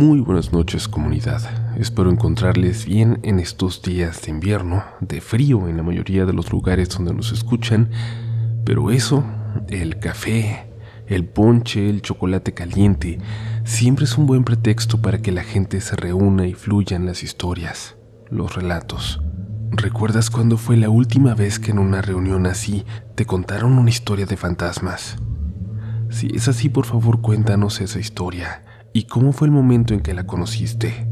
Muy buenas noches comunidad. Espero encontrarles bien en estos días de invierno, de frío en la mayoría de los lugares donde nos escuchan, pero eso, el café, el ponche, el chocolate caliente, siempre es un buen pretexto para que la gente se reúna y fluyan las historias, los relatos. ¿Recuerdas cuándo fue la última vez que en una reunión así te contaron una historia de fantasmas? Si es así, por favor cuéntanos esa historia y cómo fue el momento en que la conociste.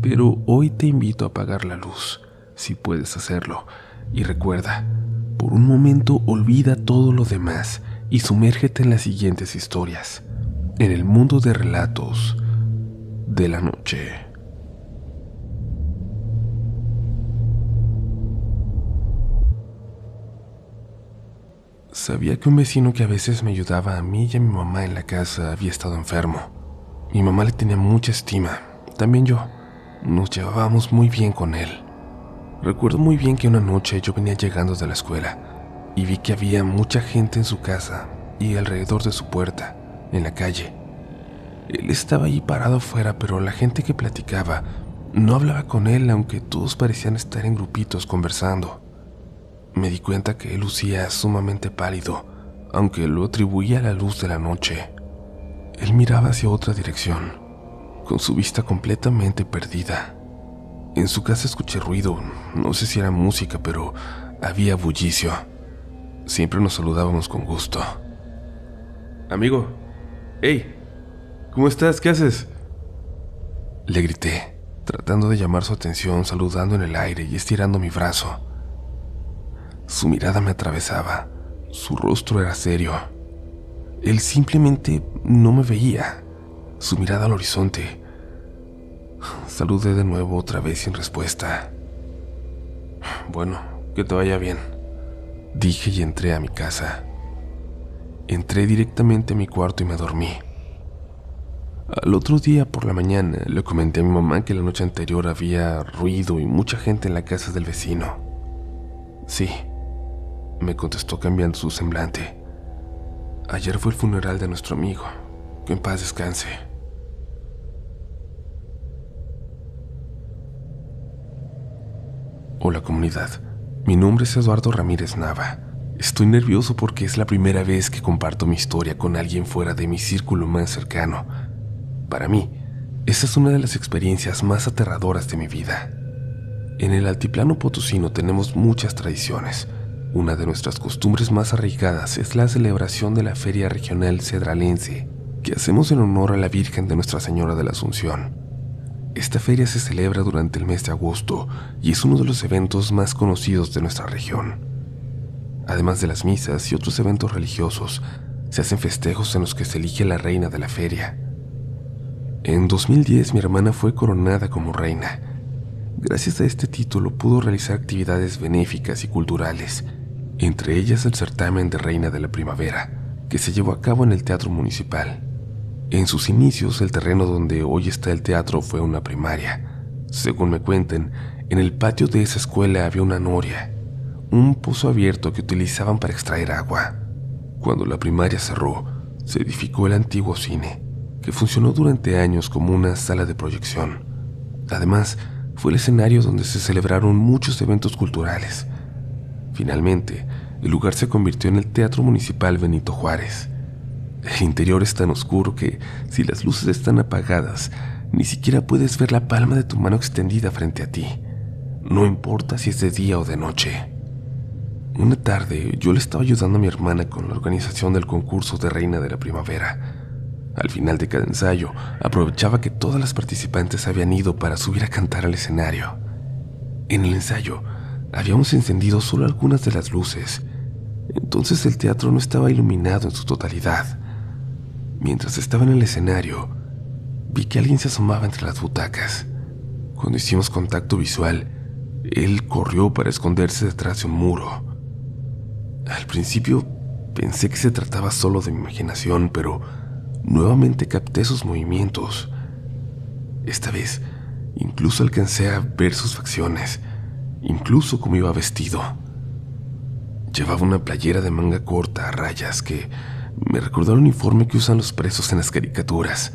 Pero hoy te invito a apagar la luz, si puedes hacerlo, y recuerda, por un momento olvida todo lo demás y sumérgete en las siguientes historias, en el mundo de relatos de la noche. Sabía que un vecino que a veces me ayudaba a mí y a mi mamá en la casa había estado enfermo. Mi mamá le tenía mucha estima, también yo. Nos llevábamos muy bien con él. Recuerdo muy bien que una noche yo venía llegando de la escuela y vi que había mucha gente en su casa y alrededor de su puerta, en la calle. Él estaba ahí parado afuera, pero la gente que platicaba no hablaba con él, aunque todos parecían estar en grupitos conversando. Me di cuenta que él lucía sumamente pálido, aunque lo atribuía a la luz de la noche. Él miraba hacia otra dirección, con su vista completamente perdida. En su casa escuché ruido, no sé si era música, pero había bullicio. Siempre nos saludábamos con gusto. Amigo, hey, ¿cómo estás? ¿Qué haces? Le grité, tratando de llamar su atención, saludando en el aire y estirando mi brazo. Su mirada me atravesaba, su rostro era serio él simplemente no me veía, su mirada al horizonte. Saludé de nuevo otra vez sin respuesta. Bueno, que te vaya bien, dije y entré a mi casa. Entré directamente a mi cuarto y me dormí. Al otro día por la mañana le comenté a mi mamá que la noche anterior había ruido y mucha gente en la casa del vecino. Sí, me contestó cambiando su semblante. Ayer fue el funeral de nuestro amigo. Que en paz descanse. Hola comunidad, mi nombre es Eduardo Ramírez Nava. Estoy nervioso porque es la primera vez que comparto mi historia con alguien fuera de mi círculo más cercano. Para mí, esa es una de las experiencias más aterradoras de mi vida. En el altiplano potosino tenemos muchas tradiciones, una de nuestras costumbres más arraigadas es la celebración de la Feria Regional Cedralense, que hacemos en honor a la Virgen de Nuestra Señora de la Asunción. Esta feria se celebra durante el mes de agosto y es uno de los eventos más conocidos de nuestra región. Además de las misas y otros eventos religiosos, se hacen festejos en los que se elige la reina de la feria. En 2010 mi hermana fue coronada como reina. Gracias a este título pudo realizar actividades benéficas y culturales entre ellas el certamen de Reina de la Primavera, que se llevó a cabo en el Teatro Municipal. En sus inicios, el terreno donde hoy está el teatro fue una primaria. Según me cuentan, en el patio de esa escuela había una noria, un pozo abierto que utilizaban para extraer agua. Cuando la primaria cerró, se edificó el antiguo cine, que funcionó durante años como una sala de proyección. Además, fue el escenario donde se celebraron muchos eventos culturales, Finalmente, el lugar se convirtió en el Teatro Municipal Benito Juárez. El interior es tan oscuro que, si las luces están apagadas, ni siquiera puedes ver la palma de tu mano extendida frente a ti. No importa si es de día o de noche. Una tarde yo le estaba ayudando a mi hermana con la organización del concurso de Reina de la Primavera. Al final de cada ensayo, aprovechaba que todas las participantes habían ido para subir a cantar al escenario. En el ensayo, Habíamos encendido solo algunas de las luces, entonces el teatro no estaba iluminado en su totalidad. Mientras estaba en el escenario, vi que alguien se asomaba entre las butacas. Cuando hicimos contacto visual, él corrió para esconderse detrás de un muro. Al principio pensé que se trataba solo de mi imaginación, pero nuevamente capté sus movimientos. Esta vez, incluso alcancé a ver sus facciones incluso como iba vestido. Llevaba una playera de manga corta a rayas que me recordó el uniforme que usan los presos en las caricaturas.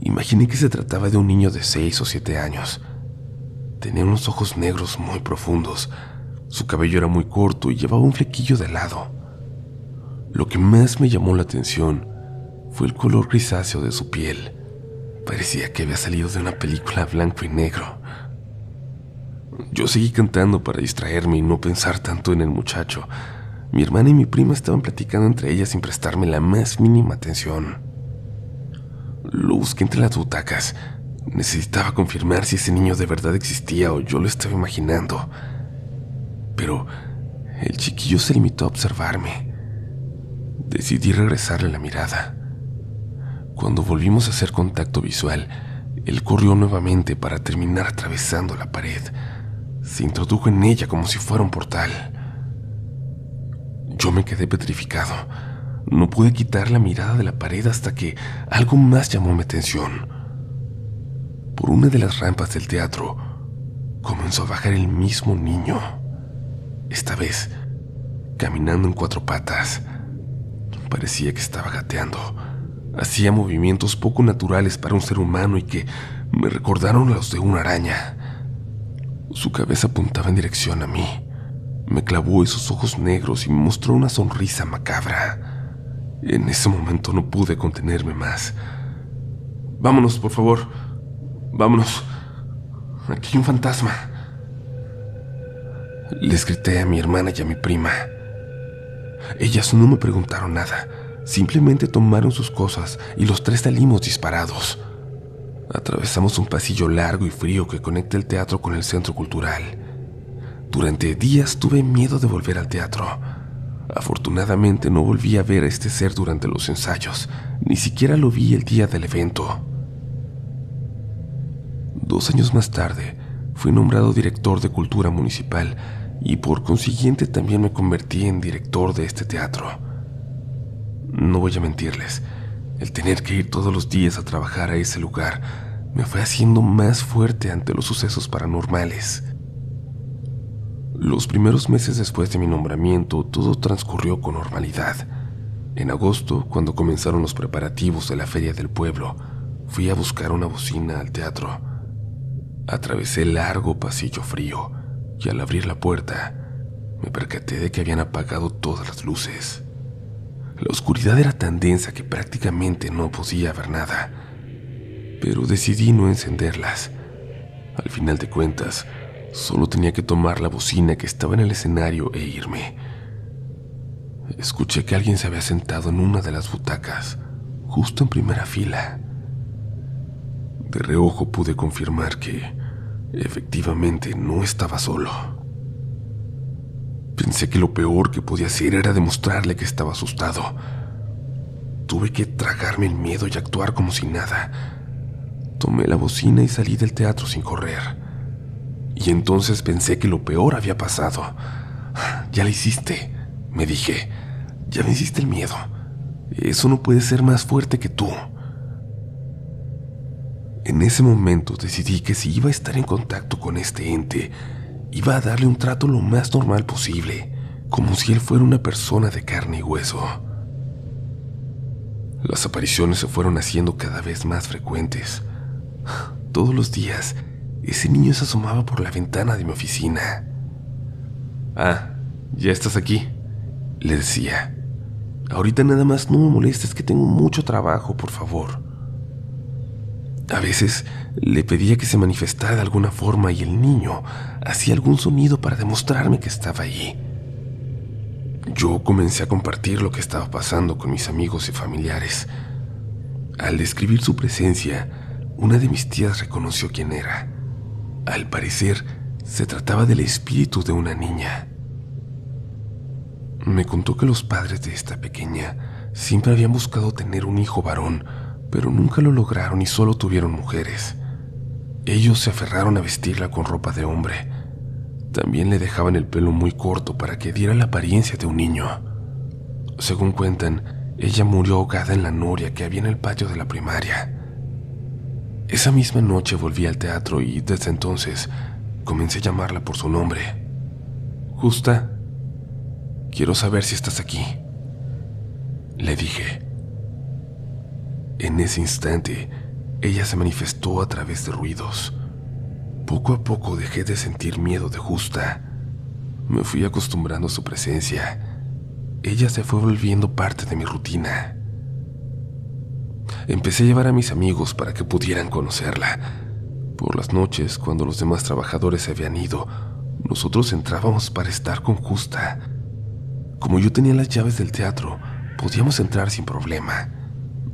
Imaginé que se trataba de un niño de seis o siete años. Tenía unos ojos negros muy profundos, su cabello era muy corto y llevaba un flequillo de lado. Lo que más me llamó la atención fue el color grisáceo de su piel. Parecía que había salido de una película blanco y negro. Yo seguí cantando para distraerme y no pensar tanto en el muchacho. Mi hermana y mi prima estaban platicando entre ellas sin prestarme la más mínima atención. Lo busqué entre las butacas. Necesitaba confirmar si ese niño de verdad existía o yo lo estaba imaginando. Pero el chiquillo se limitó a observarme. Decidí regresarle la mirada. Cuando volvimos a hacer contacto visual, él corrió nuevamente para terminar atravesando la pared. Se introdujo en ella como si fuera un portal. Yo me quedé petrificado. No pude quitar la mirada de la pared hasta que algo más llamó mi atención. Por una de las rampas del teatro comenzó a bajar el mismo niño. Esta vez, caminando en cuatro patas. Parecía que estaba gateando. Hacía movimientos poco naturales para un ser humano y que me recordaron los de una araña. Su cabeza apuntaba en dirección a mí. Me clavó esos ojos negros y me mostró una sonrisa macabra. En ese momento no pude contenerme más. Vámonos, por favor. Vámonos. Aquí hay un fantasma. Les grité a mi hermana y a mi prima. Ellas no me preguntaron nada. Simplemente tomaron sus cosas y los tres salimos disparados. Atravesamos un pasillo largo y frío que conecta el teatro con el centro cultural. Durante días tuve miedo de volver al teatro. Afortunadamente no volví a ver a este ser durante los ensayos, ni siquiera lo vi el día del evento. Dos años más tarde, fui nombrado director de cultura municipal y por consiguiente también me convertí en director de este teatro. No voy a mentirles, el tener que ir todos los días a trabajar a ese lugar me fue haciendo más fuerte ante los sucesos paranormales. Los primeros meses después de mi nombramiento todo transcurrió con normalidad. En agosto, cuando comenzaron los preparativos de la feria del pueblo, fui a buscar una bocina al teatro. Atravesé largo pasillo frío y al abrir la puerta me percaté de que habían apagado todas las luces. La oscuridad era tan densa que prácticamente no podía ver nada, pero decidí no encenderlas. Al final de cuentas, Solo tenía que tomar la bocina que estaba en el escenario e irme. Escuché que alguien se había sentado en una de las butacas, justo en primera fila. De reojo pude confirmar que, efectivamente, no estaba solo. Pensé que lo peor que podía hacer era demostrarle que estaba asustado. Tuve que tragarme el miedo y actuar como si nada. Tomé la bocina y salí del teatro sin correr. Y entonces pensé que lo peor había pasado. Ya lo hiciste, me dije. Ya venciste el miedo. Eso no puede ser más fuerte que tú. En ese momento decidí que si iba a estar en contacto con este ente, iba a darle un trato lo más normal posible, como si él fuera una persona de carne y hueso. Las apariciones se fueron haciendo cada vez más frecuentes. Todos los días ese niño se asomaba por la ventana de mi oficina. Ah, ya estás aquí, le decía. Ahorita nada más no me molestes que tengo mucho trabajo, por favor. A veces le pedía que se manifestara de alguna forma y el niño hacía algún sonido para demostrarme que estaba allí. Yo comencé a compartir lo que estaba pasando con mis amigos y familiares. Al describir su presencia, una de mis tías reconoció quién era. Al parecer, se trataba del espíritu de una niña. Me contó que los padres de esta pequeña siempre habían buscado tener un hijo varón, pero nunca lo lograron y solo tuvieron mujeres. Ellos se aferraron a vestirla con ropa de hombre. También le dejaban el pelo muy corto para que diera la apariencia de un niño. Según cuentan, ella murió ahogada en la noria que había en el patio de la primaria. Esa misma noche volví al teatro y desde entonces comencé a llamarla por su nombre. Justa, quiero saber si estás aquí. Le dije. En ese instante, ella se manifestó a través de ruidos. Poco a poco dejé de sentir miedo de Justa. Me fui acostumbrando a su presencia. Ella se fue volviendo parte de mi rutina. Empecé a llevar a mis amigos para que pudieran conocerla. Por las noches, cuando los demás trabajadores se habían ido, nosotros entrábamos para estar con Justa. Como yo tenía las llaves del teatro, podíamos entrar sin problema.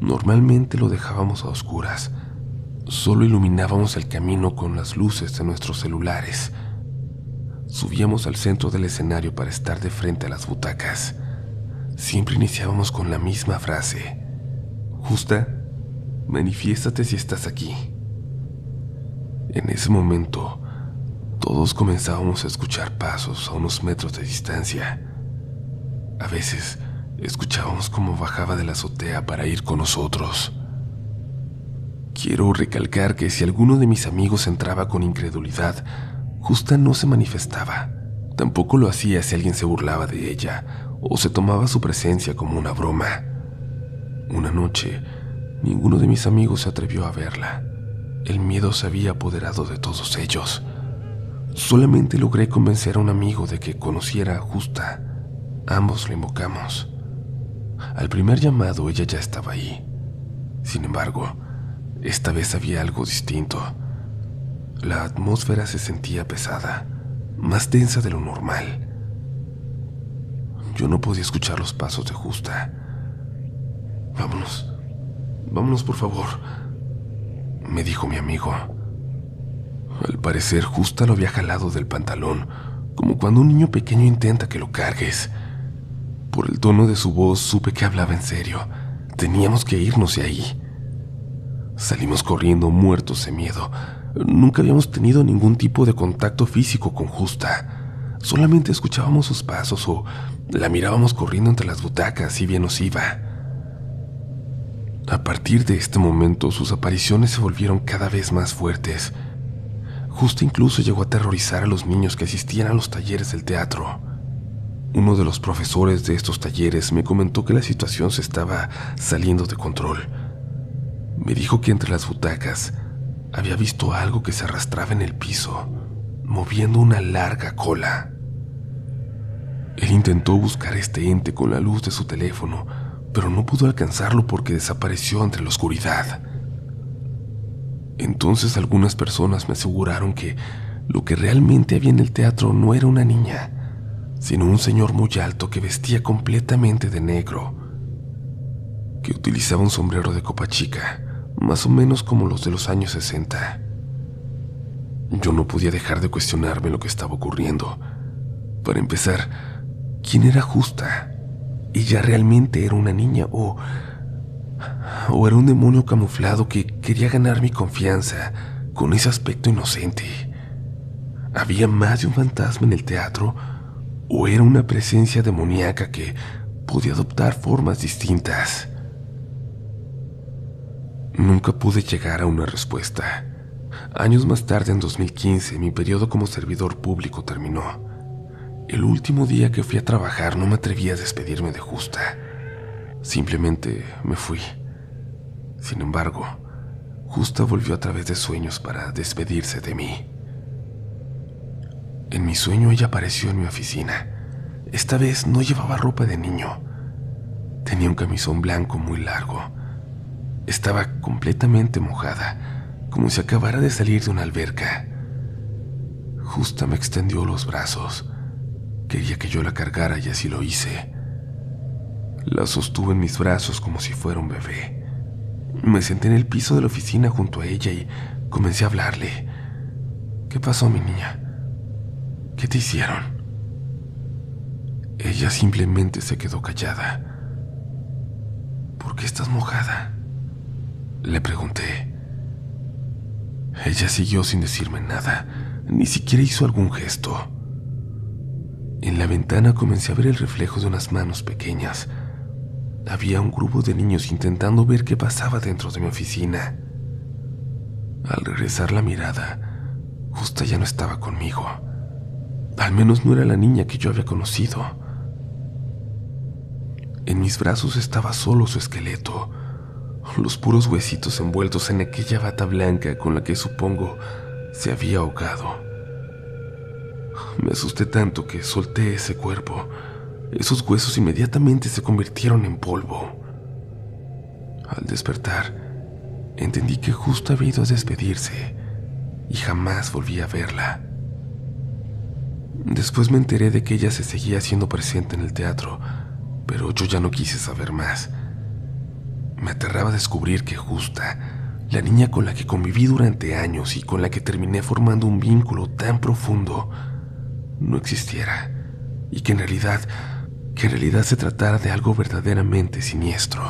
Normalmente lo dejábamos a oscuras. Solo iluminábamos el camino con las luces de nuestros celulares. Subíamos al centro del escenario para estar de frente a las butacas. Siempre iniciábamos con la misma frase. Justa, manifiéstate si estás aquí. En ese momento, todos comenzábamos a escuchar pasos a unos metros de distancia. A veces, escuchábamos cómo bajaba de la azotea para ir con nosotros. Quiero recalcar que si alguno de mis amigos entraba con incredulidad, Justa no se manifestaba. Tampoco lo hacía si alguien se burlaba de ella o se tomaba su presencia como una broma. Una noche, ninguno de mis amigos se atrevió a verla. El miedo se había apoderado de todos ellos. Solamente logré convencer a un amigo de que conociera a Justa. Ambos lo invocamos. Al primer llamado ella ya estaba ahí. Sin embargo, esta vez había algo distinto. La atmósfera se sentía pesada, más densa de lo normal. Yo no podía escuchar los pasos de Justa. Vámonos, vámonos por favor, me dijo mi amigo. Al parecer, Justa lo había jalado del pantalón, como cuando un niño pequeño intenta que lo cargues. Por el tono de su voz supe que hablaba en serio. Teníamos que irnos de ahí. Salimos corriendo muertos de miedo. Nunca habíamos tenido ningún tipo de contacto físico con Justa. Solamente escuchábamos sus pasos o la mirábamos corriendo entre las butacas y bien nos iba. A partir de este momento sus apariciones se volvieron cada vez más fuertes. Justa incluso llegó a aterrorizar a los niños que asistían a los talleres del teatro. Uno de los profesores de estos talleres me comentó que la situación se estaba saliendo de control. Me dijo que entre las butacas había visto algo que se arrastraba en el piso, moviendo una larga cola. Él intentó buscar este ente con la luz de su teléfono, pero no pudo alcanzarlo porque desapareció entre la oscuridad. Entonces algunas personas me aseguraron que lo que realmente había en el teatro no era una niña, sino un señor muy alto que vestía completamente de negro, que utilizaba un sombrero de copa chica, más o menos como los de los años 60. Yo no podía dejar de cuestionarme lo que estaba ocurriendo. Para empezar, ¿quién era Justa? ¿Ella realmente era una niña o... o era un demonio camuflado que quería ganar mi confianza con ese aspecto inocente? ¿Había más de un fantasma en el teatro o era una presencia demoníaca que podía adoptar formas distintas. Nunca pude llegar a una respuesta. Años más tarde, en 2015, mi periodo como servidor público terminó. El último día que fui a trabajar no me atreví a despedirme de Justa. Simplemente me fui. Sin embargo, Justa volvió a través de sueños para despedirse de mí. En mi sueño ella apareció en mi oficina. Esta vez no llevaba ropa de niño. Tenía un camisón blanco muy largo. Estaba completamente mojada, como si acabara de salir de una alberca. Justa me extendió los brazos. Quería que yo la cargara y así lo hice. La sostuve en mis brazos como si fuera un bebé. Me senté en el piso de la oficina junto a ella y comencé a hablarle. ¿Qué pasó, mi niña? ¿Qué te hicieron? Ella simplemente se quedó callada. ¿Por qué estás mojada? Le pregunté. Ella siguió sin decirme nada, ni siquiera hizo algún gesto. En la ventana comencé a ver el reflejo de unas manos pequeñas. Había un grupo de niños intentando ver qué pasaba dentro de mi oficina. Al regresar la mirada, Justa ya no estaba conmigo. Al menos no era la niña que yo había conocido. En mis brazos estaba solo su esqueleto, los puros huesitos envueltos en aquella bata blanca con la que supongo se había ahogado. Me asusté tanto que solté ese cuerpo. Esos huesos inmediatamente se convirtieron en polvo. Al despertar, entendí que justo había ido a despedirse y jamás volví a verla. Después me enteré de que ella se seguía haciendo presente en el teatro, pero yo ya no quise saber más. Me aterraba descubrir que Justa, la niña con la que conviví durante años y con la que terminé formando un vínculo tan profundo, no existiera y que en realidad, que en realidad se tratara de algo verdaderamente siniestro.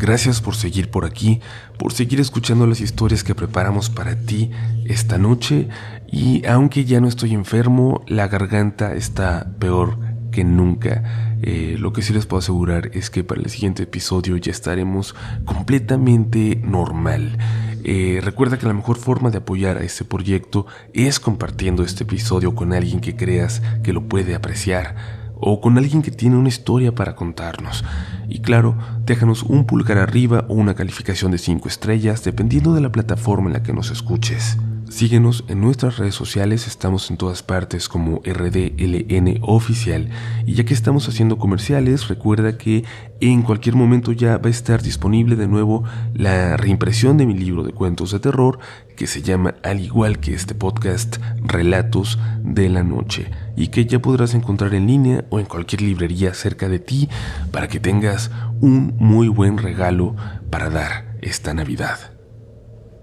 Gracias por seguir por aquí, por seguir escuchando las historias que preparamos para ti esta noche y aunque ya no estoy enfermo, la garganta está peor que nunca. Eh, lo que sí les puedo asegurar es que para el siguiente episodio ya estaremos completamente normal. Eh, recuerda que la mejor forma de apoyar a este proyecto es compartiendo este episodio con alguien que creas que lo puede apreciar o con alguien que tiene una historia para contarnos. Y claro, déjanos un pulgar arriba o una calificación de 5 estrellas dependiendo de la plataforma en la que nos escuches. Síguenos en nuestras redes sociales, estamos en todas partes como RDLN Oficial. Y ya que estamos haciendo comerciales, recuerda que en cualquier momento ya va a estar disponible de nuevo la reimpresión de mi libro de cuentos de terror, que se llama, al igual que este podcast, Relatos de la Noche, y que ya podrás encontrar en línea o en cualquier librería cerca de ti para que tengas un muy buen regalo para dar esta Navidad.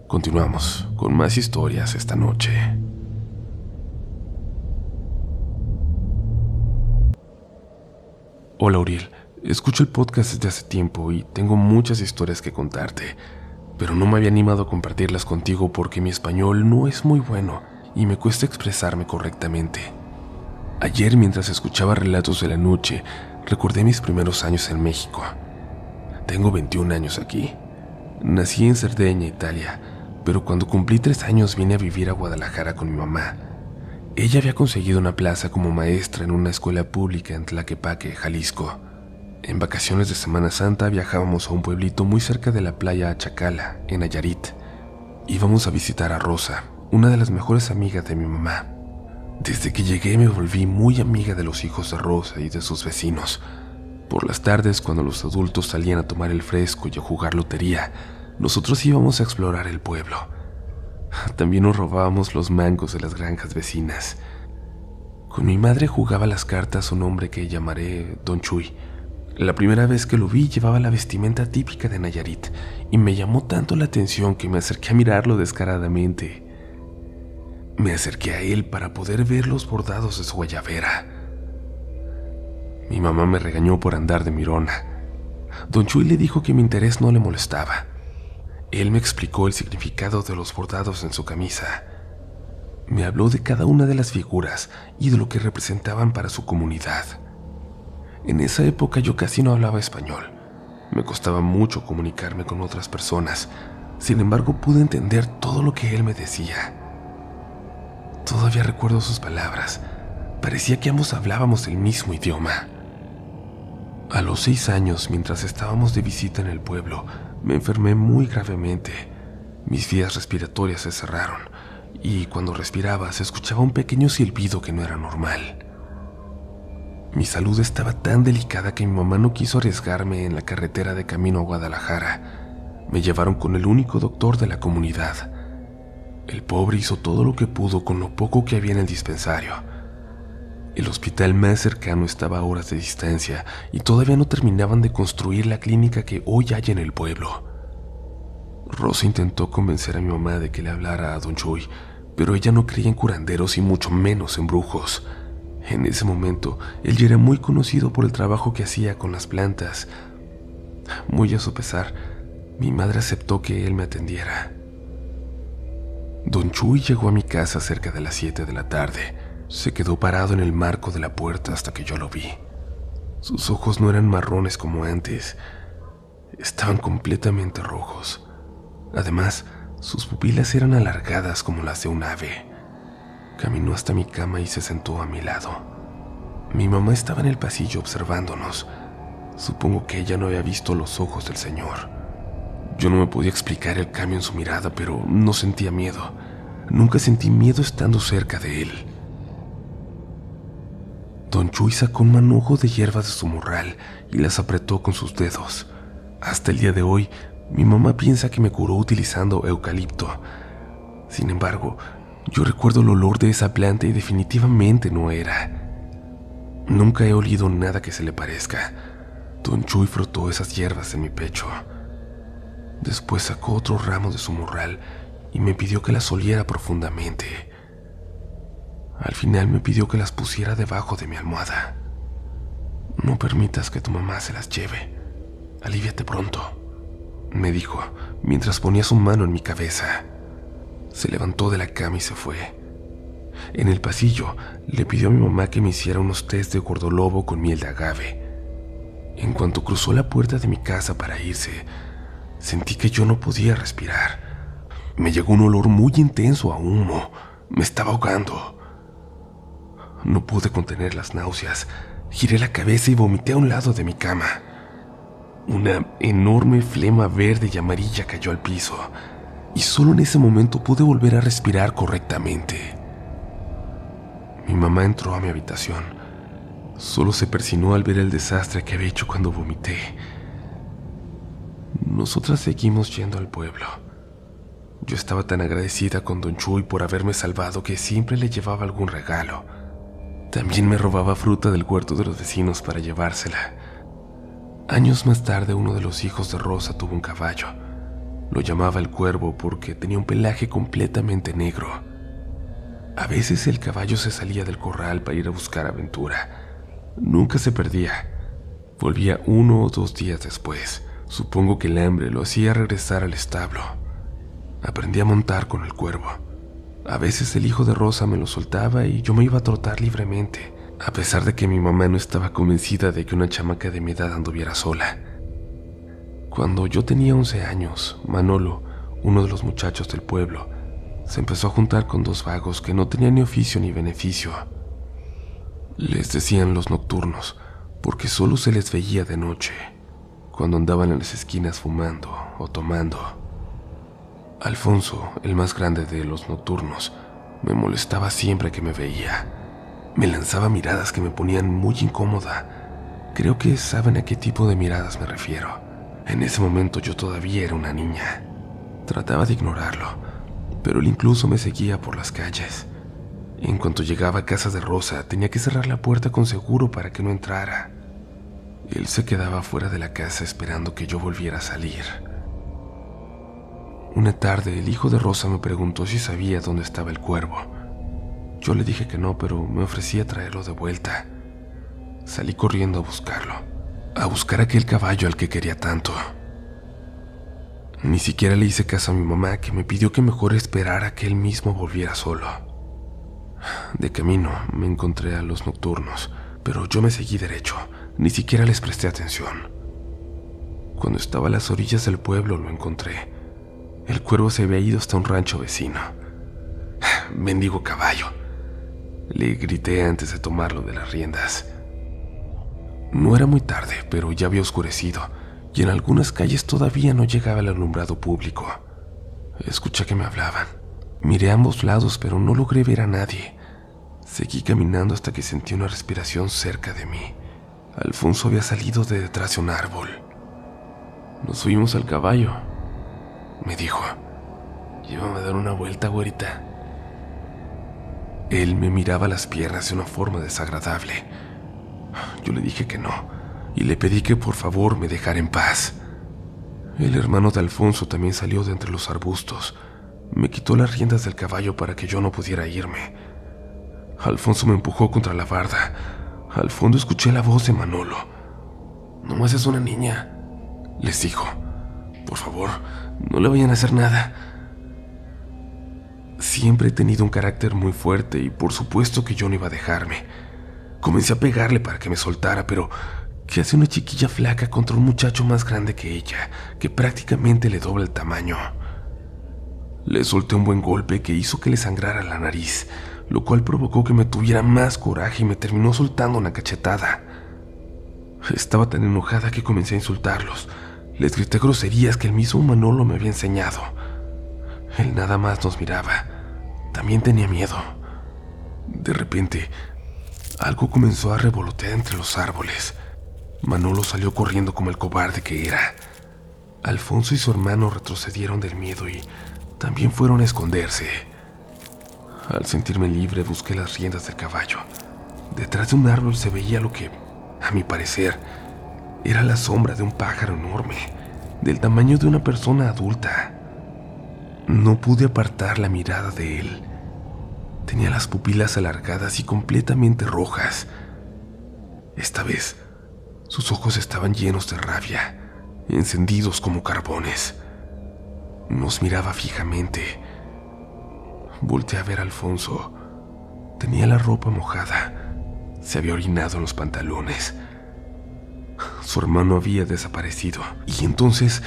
Continuamos con más historias esta noche. Hola Uriel, escucho el podcast desde hace tiempo y tengo muchas historias que contarte, pero no me había animado a compartirlas contigo porque mi español no es muy bueno y me cuesta expresarme correctamente. Ayer mientras escuchaba relatos de la noche, recordé mis primeros años en México. Tengo 21 años aquí. Nací en Cerdeña, Italia, pero cuando cumplí tres años vine a vivir a Guadalajara con mi mamá. Ella había conseguido una plaza como maestra en una escuela pública en Tlaquepaque, Jalisco. En vacaciones de Semana Santa viajábamos a un pueblito muy cerca de la playa Achacala, en Nayarit. Íbamos a visitar a Rosa, una de las mejores amigas de mi mamá. Desde que llegué me volví muy amiga de los hijos de Rosa y de sus vecinos. Por las tardes, cuando los adultos salían a tomar el fresco y a jugar lotería, nosotros íbamos a explorar el pueblo. También nos robábamos los mangos de las granjas vecinas. Con mi madre jugaba las cartas un hombre que llamaré Don Chuy. La primera vez que lo vi llevaba la vestimenta típica de Nayarit y me llamó tanto la atención que me acerqué a mirarlo descaradamente. Me acerqué a él para poder ver los bordados de su guayabera. Mi mamá me regañó por andar de mirona. Don Chuy le dijo que mi interés no le molestaba él me explicó el significado de los bordados en su camisa. Me habló de cada una de las figuras y de lo que representaban para su comunidad. En esa época yo casi no hablaba español. Me costaba mucho comunicarme con otras personas. Sin embargo, pude entender todo lo que él me decía. Todavía recuerdo sus palabras. Parecía que ambos hablábamos el mismo idioma. A los seis años, mientras estábamos de visita en el pueblo, me enfermé muy gravemente. Mis vías respiratorias se cerraron y cuando respiraba se escuchaba un pequeño silbido que no era normal. Mi salud estaba tan delicada que mi mamá no quiso arriesgarme en la carretera de camino a Guadalajara. Me llevaron con el único doctor de la comunidad. El pobre hizo todo lo que pudo con lo poco que había en el dispensario. El hospital más cercano estaba a horas de distancia y todavía no terminaban de construir la clínica que hoy hay en el pueblo. Rosa intentó convencer a mi mamá de que le hablara a don Chuy, pero ella no creía en curanderos y mucho menos en brujos. En ese momento, él ya era muy conocido por el trabajo que hacía con las plantas. Muy a su pesar, mi madre aceptó que él me atendiera. Don Chuy llegó a mi casa cerca de las 7 de la tarde. Se quedó parado en el marco de la puerta hasta que yo lo vi. Sus ojos no eran marrones como antes, estaban completamente rojos. Además, sus pupilas eran alargadas como las de un ave. Caminó hasta mi cama y se sentó a mi lado. Mi mamá estaba en el pasillo observándonos. Supongo que ella no había visto los ojos del Señor. Yo no me podía explicar el cambio en su mirada, pero no sentía miedo. Nunca sentí miedo estando cerca de él. Don Chuy sacó un manojo de hierbas de su morral y las apretó con sus dedos. Hasta el día de hoy, mi mamá piensa que me curó utilizando eucalipto. Sin embargo, yo recuerdo el olor de esa planta y definitivamente no era. Nunca he olido nada que se le parezca. Don Chuy frotó esas hierbas en mi pecho. Después sacó otro ramo de su morral y me pidió que las oliera profundamente. Al final me pidió que las pusiera debajo de mi almohada. No permitas que tu mamá se las lleve. Alíviate pronto, me dijo mientras ponía su mano en mi cabeza. Se levantó de la cama y se fue. En el pasillo le pidió a mi mamá que me hiciera unos test de gordolobo con miel de agave. En cuanto cruzó la puerta de mi casa para irse, sentí que yo no podía respirar. Me llegó un olor muy intenso a humo. Me estaba ahogando. No pude contener las náuseas. Giré la cabeza y vomité a un lado de mi cama. Una enorme flema verde y amarilla cayó al piso, y solo en ese momento pude volver a respirar correctamente. Mi mamá entró a mi habitación. Solo se persinó al ver el desastre que había hecho cuando vomité. Nosotras seguimos yendo al pueblo. Yo estaba tan agradecida con Don Chuy por haberme salvado que siempre le llevaba algún regalo. También me robaba fruta del huerto de los vecinos para llevársela. Años más tarde uno de los hijos de Rosa tuvo un caballo. Lo llamaba el cuervo porque tenía un pelaje completamente negro. A veces el caballo se salía del corral para ir a buscar aventura. Nunca se perdía. Volvía uno o dos días después. Supongo que el hambre lo hacía regresar al establo. Aprendí a montar con el cuervo. A veces el hijo de Rosa me lo soltaba y yo me iba a trotar libremente, a pesar de que mi mamá no estaba convencida de que una chamaca de mi edad anduviera sola. Cuando yo tenía 11 años, Manolo, uno de los muchachos del pueblo, se empezó a juntar con dos vagos que no tenían ni oficio ni beneficio. Les decían los nocturnos, porque solo se les veía de noche, cuando andaban en las esquinas fumando o tomando. Alfonso, el más grande de los nocturnos, me molestaba siempre que me veía. Me lanzaba miradas que me ponían muy incómoda. Creo que saben a qué tipo de miradas me refiero. En ese momento yo todavía era una niña. Trataba de ignorarlo, pero él incluso me seguía por las calles. En cuanto llegaba a casa de Rosa, tenía que cerrar la puerta con seguro para que no entrara. Él se quedaba fuera de la casa esperando que yo volviera a salir. Una tarde, el hijo de Rosa me preguntó si sabía dónde estaba el cuervo. Yo le dije que no, pero me ofrecía traerlo de vuelta. Salí corriendo a buscarlo, a buscar aquel caballo al que quería tanto. Ni siquiera le hice caso a mi mamá, que me pidió que mejor esperara que él mismo volviera solo. De camino me encontré a los nocturnos, pero yo me seguí derecho, ni siquiera les presté atención. Cuando estaba a las orillas del pueblo lo encontré. El cuervo se había ido hasta un rancho vecino. Bendigo caballo. Le grité antes de tomarlo de las riendas. No era muy tarde, pero ya había oscurecido y en algunas calles todavía no llegaba el alumbrado público. Escuché que me hablaban. Miré a ambos lados, pero no logré ver a nadie. Seguí caminando hasta que sentí una respiración cerca de mí. Alfonso había salido de detrás de un árbol. Nos subimos al caballo, me dijo. Llévame a dar una vuelta, güerita. Él me miraba las piernas de una forma desagradable. Yo le dije que no, y le pedí que por favor me dejara en paz. El hermano de Alfonso también salió de entre los arbustos. Me quitó las riendas del caballo para que yo no pudiera irme. Alfonso me empujó contra la barda. Al fondo escuché la voz de Manolo. No más es una niña, les dijo. Por favor, no le vayan a hacer nada. Siempre he tenido un carácter muy fuerte y por supuesto que yo no iba a dejarme. Comencé a pegarle para que me soltara, pero ¿Qué hace una chiquilla flaca contra un muchacho más grande que ella, que prácticamente le dobla el tamaño? Le solté un buen golpe que hizo que le sangrara la nariz, lo cual provocó que me tuviera más coraje y me terminó soltando una cachetada. Estaba tan enojada que comencé a insultarlos. Les grité groserías que el mismo Manolo me había enseñado. Él nada más nos miraba. También tenía miedo. De repente, algo comenzó a revolotear entre los árboles. Manolo salió corriendo como el cobarde que era. Alfonso y su hermano retrocedieron del miedo y también fueron a esconderse. Al sentirme libre busqué las riendas del caballo. Detrás de un árbol se veía lo que, a mi parecer, era la sombra de un pájaro enorme, del tamaño de una persona adulta. No pude apartar la mirada de él. Tenía las pupilas alargadas y completamente rojas. Esta vez, sus ojos estaban llenos de rabia, encendidos como carbones. Nos miraba fijamente. Volté a ver a Alfonso. Tenía la ropa mojada. Se había orinado en los pantalones. Su hermano había desaparecido. Y entonces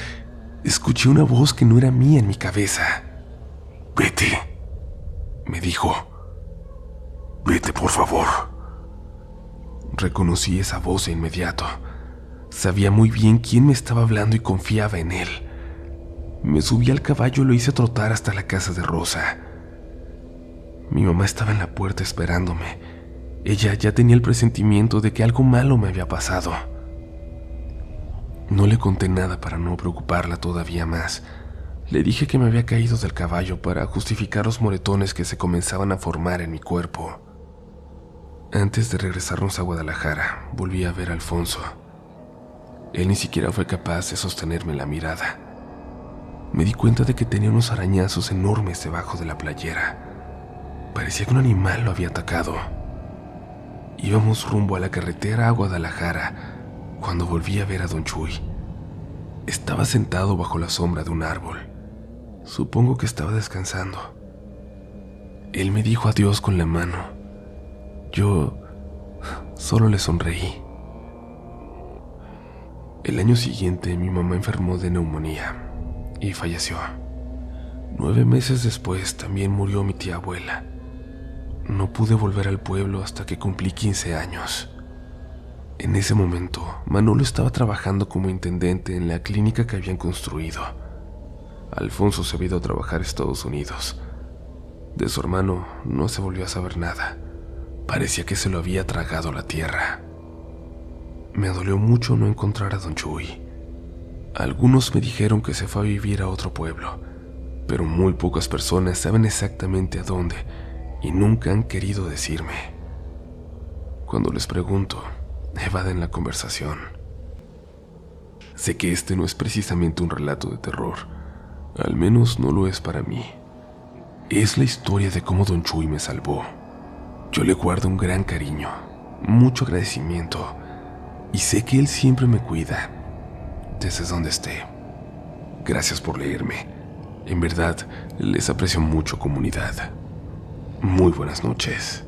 escuché una voz que no era mía en mi cabeza. Vete, me dijo. Vete, por favor. Reconocí esa voz de inmediato. Sabía muy bien quién me estaba hablando y confiaba en él. Me subí al caballo y lo hice trotar hasta la casa de Rosa. Mi mamá estaba en la puerta esperándome. Ella ya tenía el presentimiento de que algo malo me había pasado. No le conté nada para no preocuparla todavía más. Le dije que me había caído del caballo para justificar los moretones que se comenzaban a formar en mi cuerpo. Antes de regresarnos a Guadalajara, volví a ver a Alfonso. Él ni siquiera fue capaz de sostenerme la mirada me di cuenta de que tenía unos arañazos enormes debajo de la playera. Parecía que un animal lo había atacado. Íbamos rumbo a la carretera a Guadalajara cuando volví a ver a don Chuy. Estaba sentado bajo la sombra de un árbol. Supongo que estaba descansando. Él me dijo adiós con la mano. Yo solo le sonreí. El año siguiente mi mamá enfermó de neumonía y falleció. Nueve meses después también murió mi tía abuela. No pude volver al pueblo hasta que cumplí 15 años. En ese momento, Manolo estaba trabajando como intendente en la clínica que habían construido. Alfonso se había ido a trabajar a Estados Unidos. De su hermano no se volvió a saber nada. Parecía que se lo había tragado la tierra. Me dolió mucho no encontrar a don Chuy. Algunos me dijeron que se fue a vivir a otro pueblo, pero muy pocas personas saben exactamente a dónde y nunca han querido decirme. Cuando les pregunto, evaden la conversación. Sé que este no es precisamente un relato de terror, al menos no lo es para mí. Es la historia de cómo Don Chuy me salvó. Yo le guardo un gran cariño, mucho agradecimiento, y sé que él siempre me cuida desde donde esté. Gracias por leerme. En verdad, les aprecio mucho comunidad. Muy buenas noches.